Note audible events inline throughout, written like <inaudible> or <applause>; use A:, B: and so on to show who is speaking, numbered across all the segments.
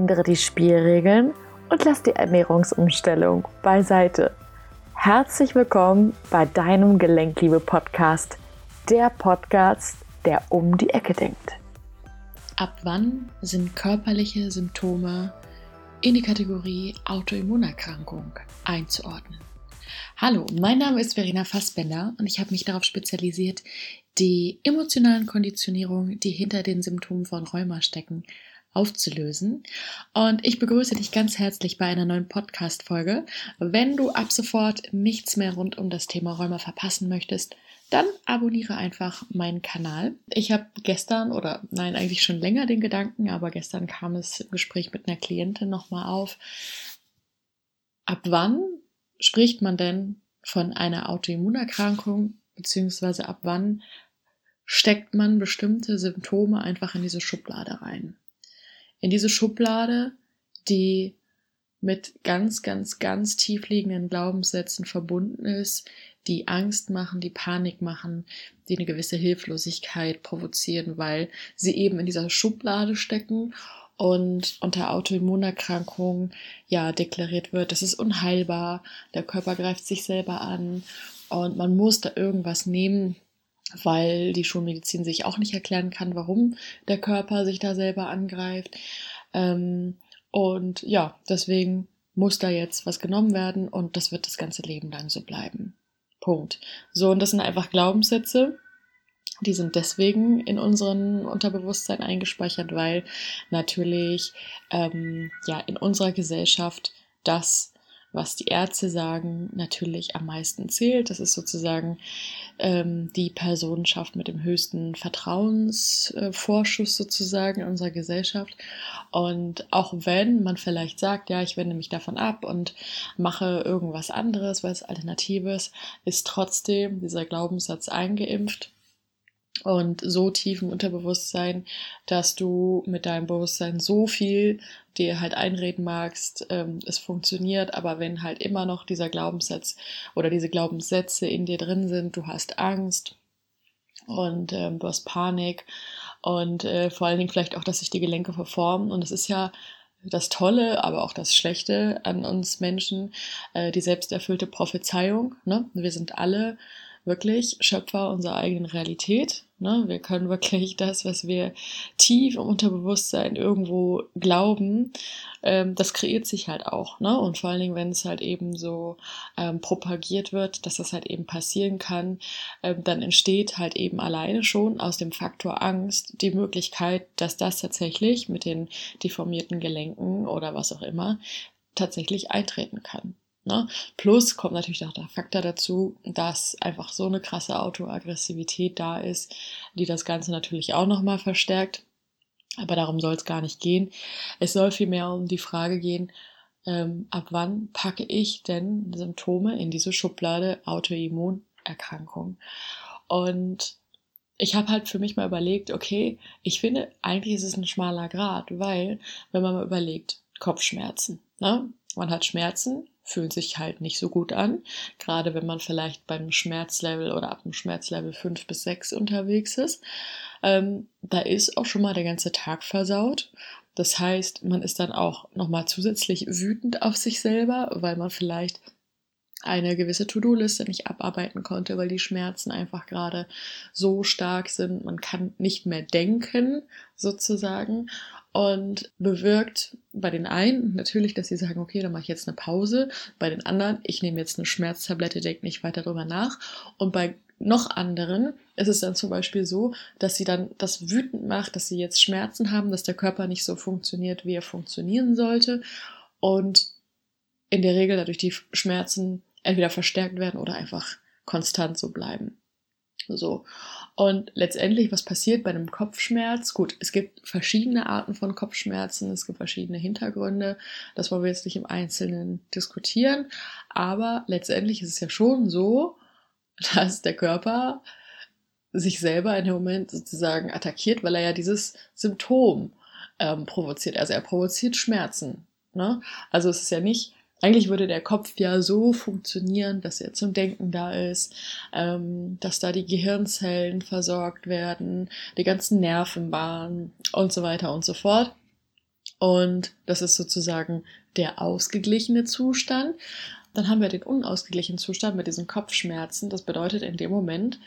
A: ändere die Spielregeln und lass die Ernährungsumstellung beiseite. Herzlich willkommen bei deinem Gelenkliebe-Podcast, der Podcast, der um die Ecke denkt.
B: Ab wann sind körperliche Symptome in die Kategorie Autoimmunerkrankung einzuordnen? Hallo, mein Name ist Verena Fassbender und ich habe mich darauf spezialisiert, die emotionalen Konditionierungen, die hinter den Symptomen von Rheuma stecken, aufzulösen. Und ich begrüße dich ganz herzlich bei einer neuen Podcast-Folge. Wenn du ab sofort nichts mehr rund um das Thema Rheuma verpassen möchtest, dann abonniere einfach meinen Kanal. Ich habe gestern oder nein, eigentlich schon länger den Gedanken, aber gestern kam es im Gespräch mit einer Klientin nochmal auf. Ab wann spricht man denn von einer Autoimmunerkrankung, beziehungsweise ab wann steckt man bestimmte Symptome einfach in diese Schublade rein? In diese Schublade, die mit ganz, ganz, ganz tiefliegenden Glaubenssätzen verbunden ist, die Angst machen, die Panik machen, die eine gewisse Hilflosigkeit provozieren, weil sie eben in dieser Schublade stecken und unter Autoimmunerkrankungen ja deklariert wird, das ist unheilbar, der Körper greift sich selber an und man muss da irgendwas nehmen, weil die Schulmedizin sich auch nicht erklären kann, warum der Körper sich da selber angreift. Ähm, und ja, deswegen muss da jetzt was genommen werden und das wird das ganze Leben lang so bleiben. Punkt. So, und das sind einfach Glaubenssätze, die sind deswegen in unserem Unterbewusstsein eingespeichert, weil natürlich ähm, ja in unserer Gesellschaft das was die Ärzte sagen, natürlich am meisten zählt. Das ist sozusagen ähm, die Personenschaft mit dem höchsten Vertrauensvorschuss äh, sozusagen in unserer Gesellschaft. Und auch wenn man vielleicht sagt, ja, ich wende mich davon ab und mache irgendwas anderes, weil es Alternatives, ist trotzdem dieser Glaubenssatz eingeimpft und so tief im Unterbewusstsein, dass du mit deinem Bewusstsein so viel dir halt einreden magst, ähm, es funktioniert, aber wenn halt immer noch dieser Glaubenssatz oder diese Glaubenssätze in dir drin sind, du hast Angst und ähm, du hast Panik und äh, vor allen Dingen vielleicht auch, dass sich die Gelenke verformen und es ist ja das Tolle, aber auch das Schlechte an uns Menschen, äh, die selbsterfüllte Prophezeiung. Ne? Wir sind alle wirklich Schöpfer unserer eigenen Realität. Ne? Wir können wirklich das, was wir tief im Unterbewusstsein irgendwo glauben, ähm, das kreiert sich halt auch. Ne? Und vor allen Dingen, wenn es halt eben so ähm, propagiert wird, dass das halt eben passieren kann, ähm, dann entsteht halt eben alleine schon aus dem Faktor Angst die Möglichkeit, dass das tatsächlich mit den deformierten Gelenken oder was auch immer tatsächlich eintreten kann. Ne? Plus kommt natürlich auch der Faktor dazu, dass einfach so eine krasse Autoaggressivität da ist, die das Ganze natürlich auch nochmal verstärkt. Aber darum soll es gar nicht gehen. Es soll vielmehr um die Frage gehen, ähm, ab wann packe ich denn Symptome in diese Schublade Autoimmunerkrankung? Und ich habe halt für mich mal überlegt, okay, ich finde, eigentlich ist es ein schmaler Grad, weil, wenn man mal überlegt, Kopfschmerzen, ne? Man hat Schmerzen, fühlt sich halt nicht so gut an. Gerade wenn man vielleicht beim Schmerzlevel oder ab dem Schmerzlevel 5 bis 6 unterwegs ist. Ähm, da ist auch schon mal der ganze Tag versaut. Das heißt, man ist dann auch nochmal zusätzlich wütend auf sich selber, weil man vielleicht eine gewisse To-Do-Liste nicht abarbeiten konnte, weil die Schmerzen einfach gerade so stark sind. Man kann nicht mehr denken, sozusagen und bewirkt bei den einen natürlich, dass sie sagen, okay, dann mache ich jetzt eine Pause. Bei den anderen, ich nehme jetzt eine Schmerztablette, denke nicht weiter darüber nach. Und bei noch anderen ist es dann zum Beispiel so, dass sie dann das wütend macht, dass sie jetzt Schmerzen haben, dass der Körper nicht so funktioniert, wie er funktionieren sollte. Und in der Regel dadurch die Schmerzen entweder verstärkt werden oder einfach konstant so bleiben. So. Und letztendlich, was passiert bei einem Kopfschmerz? Gut, es gibt verschiedene Arten von Kopfschmerzen, es gibt verschiedene Hintergründe. Das wollen wir jetzt nicht im Einzelnen diskutieren. Aber letztendlich ist es ja schon so, <laughs> dass der Körper sich selber in dem Moment sozusagen attackiert, weil er ja dieses Symptom ähm, provoziert. Also er provoziert Schmerzen. Ne? Also es ist ja nicht eigentlich würde der Kopf ja so funktionieren, dass er zum Denken da ist, ähm, dass da die Gehirnzellen versorgt werden, die ganzen Nervenbahnen und so weiter und so fort. Und das ist sozusagen der ausgeglichene Zustand. Dann haben wir den unausgeglichenen Zustand mit diesen Kopfschmerzen. Das bedeutet, in dem Moment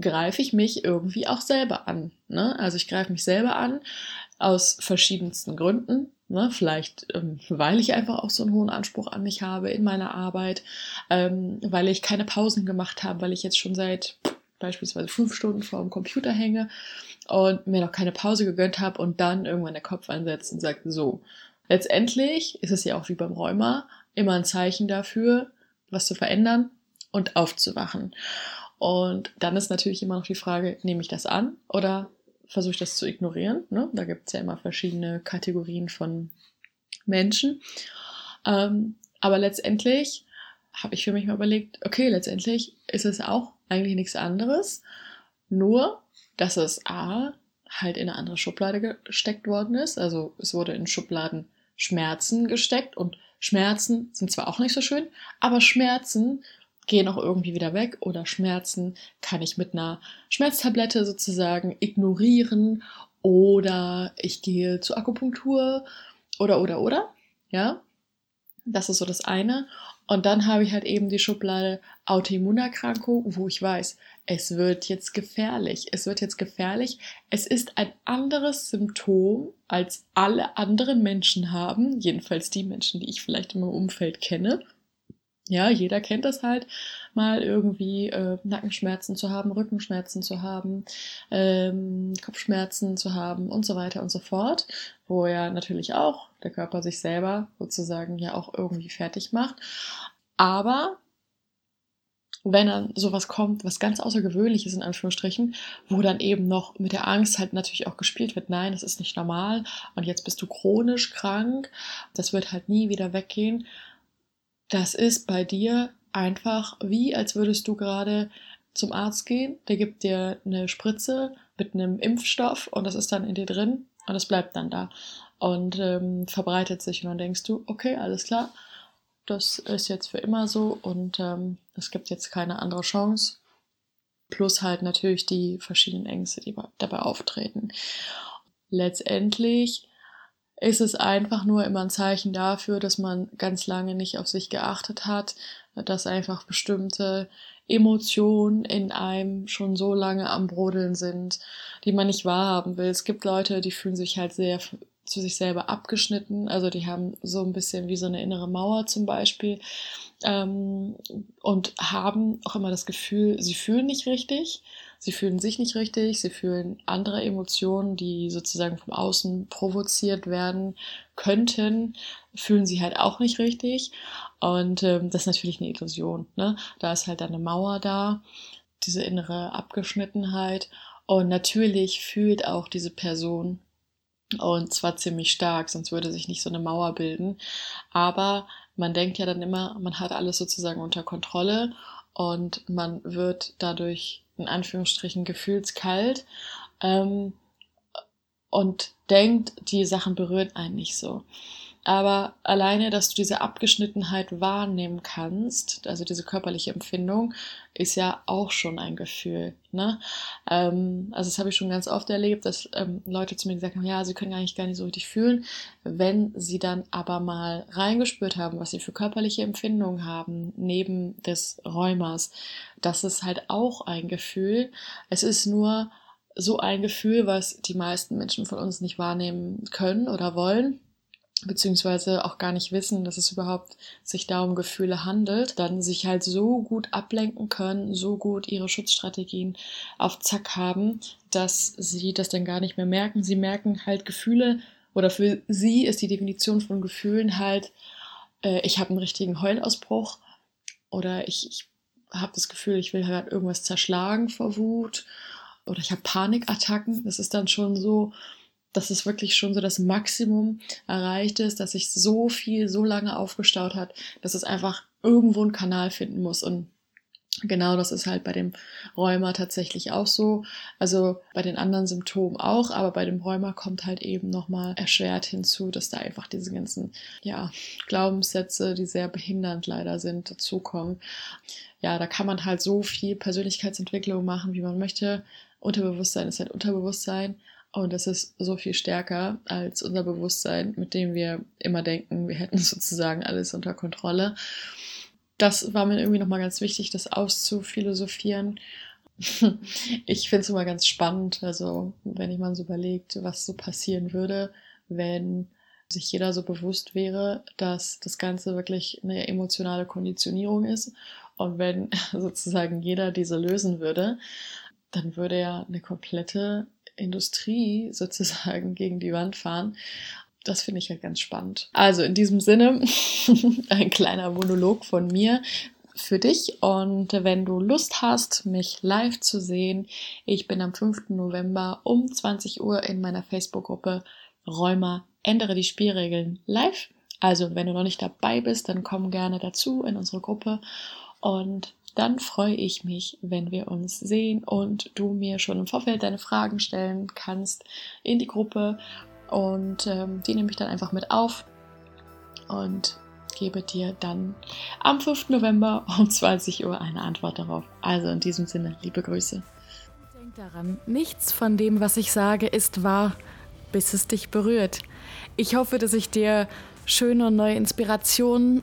B: greife ich mich irgendwie auch selber an. Ne? Also ich greife mich selber an aus verschiedensten Gründen. Ne? Vielleicht, ähm, weil ich einfach auch so einen hohen Anspruch an mich habe in meiner Arbeit, ähm, weil ich keine Pausen gemacht habe, weil ich jetzt schon seit beispielsweise fünf Stunden vor dem Computer hänge und mir noch keine Pause gegönnt habe und dann irgendwann der Kopf einsetzt und sagt, so, letztendlich ist es ja auch wie beim Rheuma immer ein Zeichen dafür, was zu verändern und aufzuwachen. Und dann ist natürlich immer noch die Frage, nehme ich das an oder versuche ich das zu ignorieren? Ne? Da gibt es ja immer verschiedene Kategorien von Menschen. Ähm, aber letztendlich habe ich für mich mal überlegt, okay, letztendlich ist es auch eigentlich nichts anderes, nur dass es A halt in eine andere Schublade gesteckt worden ist. Also es wurde in Schubladen Schmerzen gesteckt und Schmerzen sind zwar auch nicht so schön, aber Schmerzen gehen auch irgendwie wieder weg oder Schmerzen kann ich mit einer Schmerztablette sozusagen ignorieren oder ich gehe zur Akupunktur oder oder oder, ja. Das ist so das eine. Und dann habe ich halt eben die Schublade Autoimmunerkrankung, wo ich weiß, es wird jetzt gefährlich. Es wird jetzt gefährlich. Es ist ein anderes Symptom, als alle anderen Menschen haben. Jedenfalls die Menschen, die ich vielleicht in meinem Umfeld kenne. Ja, jeder kennt das halt, mal irgendwie äh, Nackenschmerzen zu haben, Rückenschmerzen zu haben, ähm, Kopfschmerzen zu haben und so weiter und so fort, wo ja natürlich auch der Körper sich selber sozusagen ja auch irgendwie fertig macht. Aber wenn dann sowas kommt, was ganz Außergewöhnliches in Anführungsstrichen, wo dann eben noch mit der Angst halt natürlich auch gespielt wird, nein, das ist nicht normal und jetzt bist du chronisch krank, das wird halt nie wieder weggehen, das ist bei dir einfach wie, als würdest du gerade zum Arzt gehen, der gibt dir eine Spritze mit einem Impfstoff und das ist dann in dir drin und es bleibt dann da und ähm, verbreitet sich und dann denkst du, okay, alles klar, das ist jetzt für immer so und ähm, es gibt jetzt keine andere Chance. Plus halt natürlich die verschiedenen Ängste, die dabei auftreten. Letztendlich ist es einfach nur immer ein Zeichen dafür, dass man ganz lange nicht auf sich geachtet hat, dass einfach bestimmte Emotionen in einem schon so lange am Brodeln sind, die man nicht wahrhaben will. Es gibt Leute, die fühlen sich halt sehr zu sich selber abgeschnitten, also die haben so ein bisschen wie so eine innere Mauer zum Beispiel ähm, und haben auch immer das Gefühl, sie fühlen nicht richtig Sie fühlen sich nicht richtig, sie fühlen andere Emotionen, die sozusagen vom Außen provoziert werden könnten, fühlen sie halt auch nicht richtig. Und ähm, das ist natürlich eine Illusion. Ne? Da ist halt eine Mauer da, diese innere Abgeschnittenheit. Und natürlich fühlt auch diese Person und zwar ziemlich stark, sonst würde sich nicht so eine Mauer bilden. Aber man denkt ja dann immer, man hat alles sozusagen unter Kontrolle und man wird dadurch in Anführungsstrichen gefühlskalt ähm, und denkt, die Sachen berühren einen nicht so. Aber alleine, dass du diese Abgeschnittenheit wahrnehmen kannst, also diese körperliche Empfindung, ist ja auch schon ein Gefühl. Ne? Ähm, also das habe ich schon ganz oft erlebt, dass ähm, Leute zu mir gesagt haben, ja, sie können eigentlich gar nicht so richtig fühlen. Wenn sie dann aber mal reingespürt haben, was sie für körperliche Empfindungen haben, neben des Rheumas, das ist halt auch ein Gefühl. Es ist nur so ein Gefühl, was die meisten Menschen von uns nicht wahrnehmen können oder wollen beziehungsweise auch gar nicht wissen, dass es überhaupt sich da um Gefühle handelt, dann sich halt so gut ablenken können, so gut ihre Schutzstrategien auf Zack haben, dass sie das dann gar nicht mehr merken. Sie merken halt Gefühle oder für sie ist die Definition von Gefühlen halt, äh, ich habe einen richtigen Heulausbruch oder ich, ich habe das Gefühl, ich will halt irgendwas zerschlagen vor Wut oder ich habe Panikattacken. Das ist dann schon so, dass es wirklich schon so das Maximum erreicht ist, dass sich so viel so lange aufgestaut hat, dass es einfach irgendwo einen Kanal finden muss. Und genau das ist halt bei dem Rheuma tatsächlich auch so. Also bei den anderen Symptomen auch, aber bei dem Rheuma kommt halt eben nochmal erschwert hinzu, dass da einfach diese ganzen, ja, Glaubenssätze, die sehr behindernd leider sind, dazukommen. Ja, da kann man halt so viel Persönlichkeitsentwicklung machen, wie man möchte. Unterbewusstsein ist halt Unterbewusstsein Und das ist so viel stärker als unser Bewusstsein, mit dem wir immer denken, wir hätten <laughs> sozusagen alles unter Kontrolle. Das war mir irgendwie nochmal ganz wichtig, das auszuphilosophieren. <laughs> Ich finde es immer ganz spannend, also wenn ich mal so überlegt, was so passieren würde, wenn sich jeder so bewusst wäre, dass das Ganze wirklich eine emotionale Konditionierung ist und wenn <laughs> sozusagen jeder diese lösen würde, dann würde ja eine komplette Industrie <laughs> sozusagen gegen die Wand fahren. Das finde ich ja ganz spannend. Also in diesem Sinne <laughs> ein kleiner Monolog von mir für dich und wenn du Lust hast, mich live zu sehen, ich bin am 5. November um 20 Uhr in meiner Facebook-Gruppe Räumer ändere die Spielregeln live. Also wenn du noch nicht dabei bist, dann komm gerne dazu in unsere Gruppe und dann freue ich mich, wenn wir uns sehen und du mir schon im Vorfeld deine Fragen stellen kannst in die Gruppe und ähm, die nehme ich dann einfach mit auf und gebe dir dann am 5. November <laughs> um 20 Uhr eine Antwort darauf. Also in diesem Sinne, liebe Grüße.
A: Denk daran, nichts von dem, was ich sage, ist wahr, bis es dich berührt. Ich hoffe, dass ich dir schöne und neue Inspirationen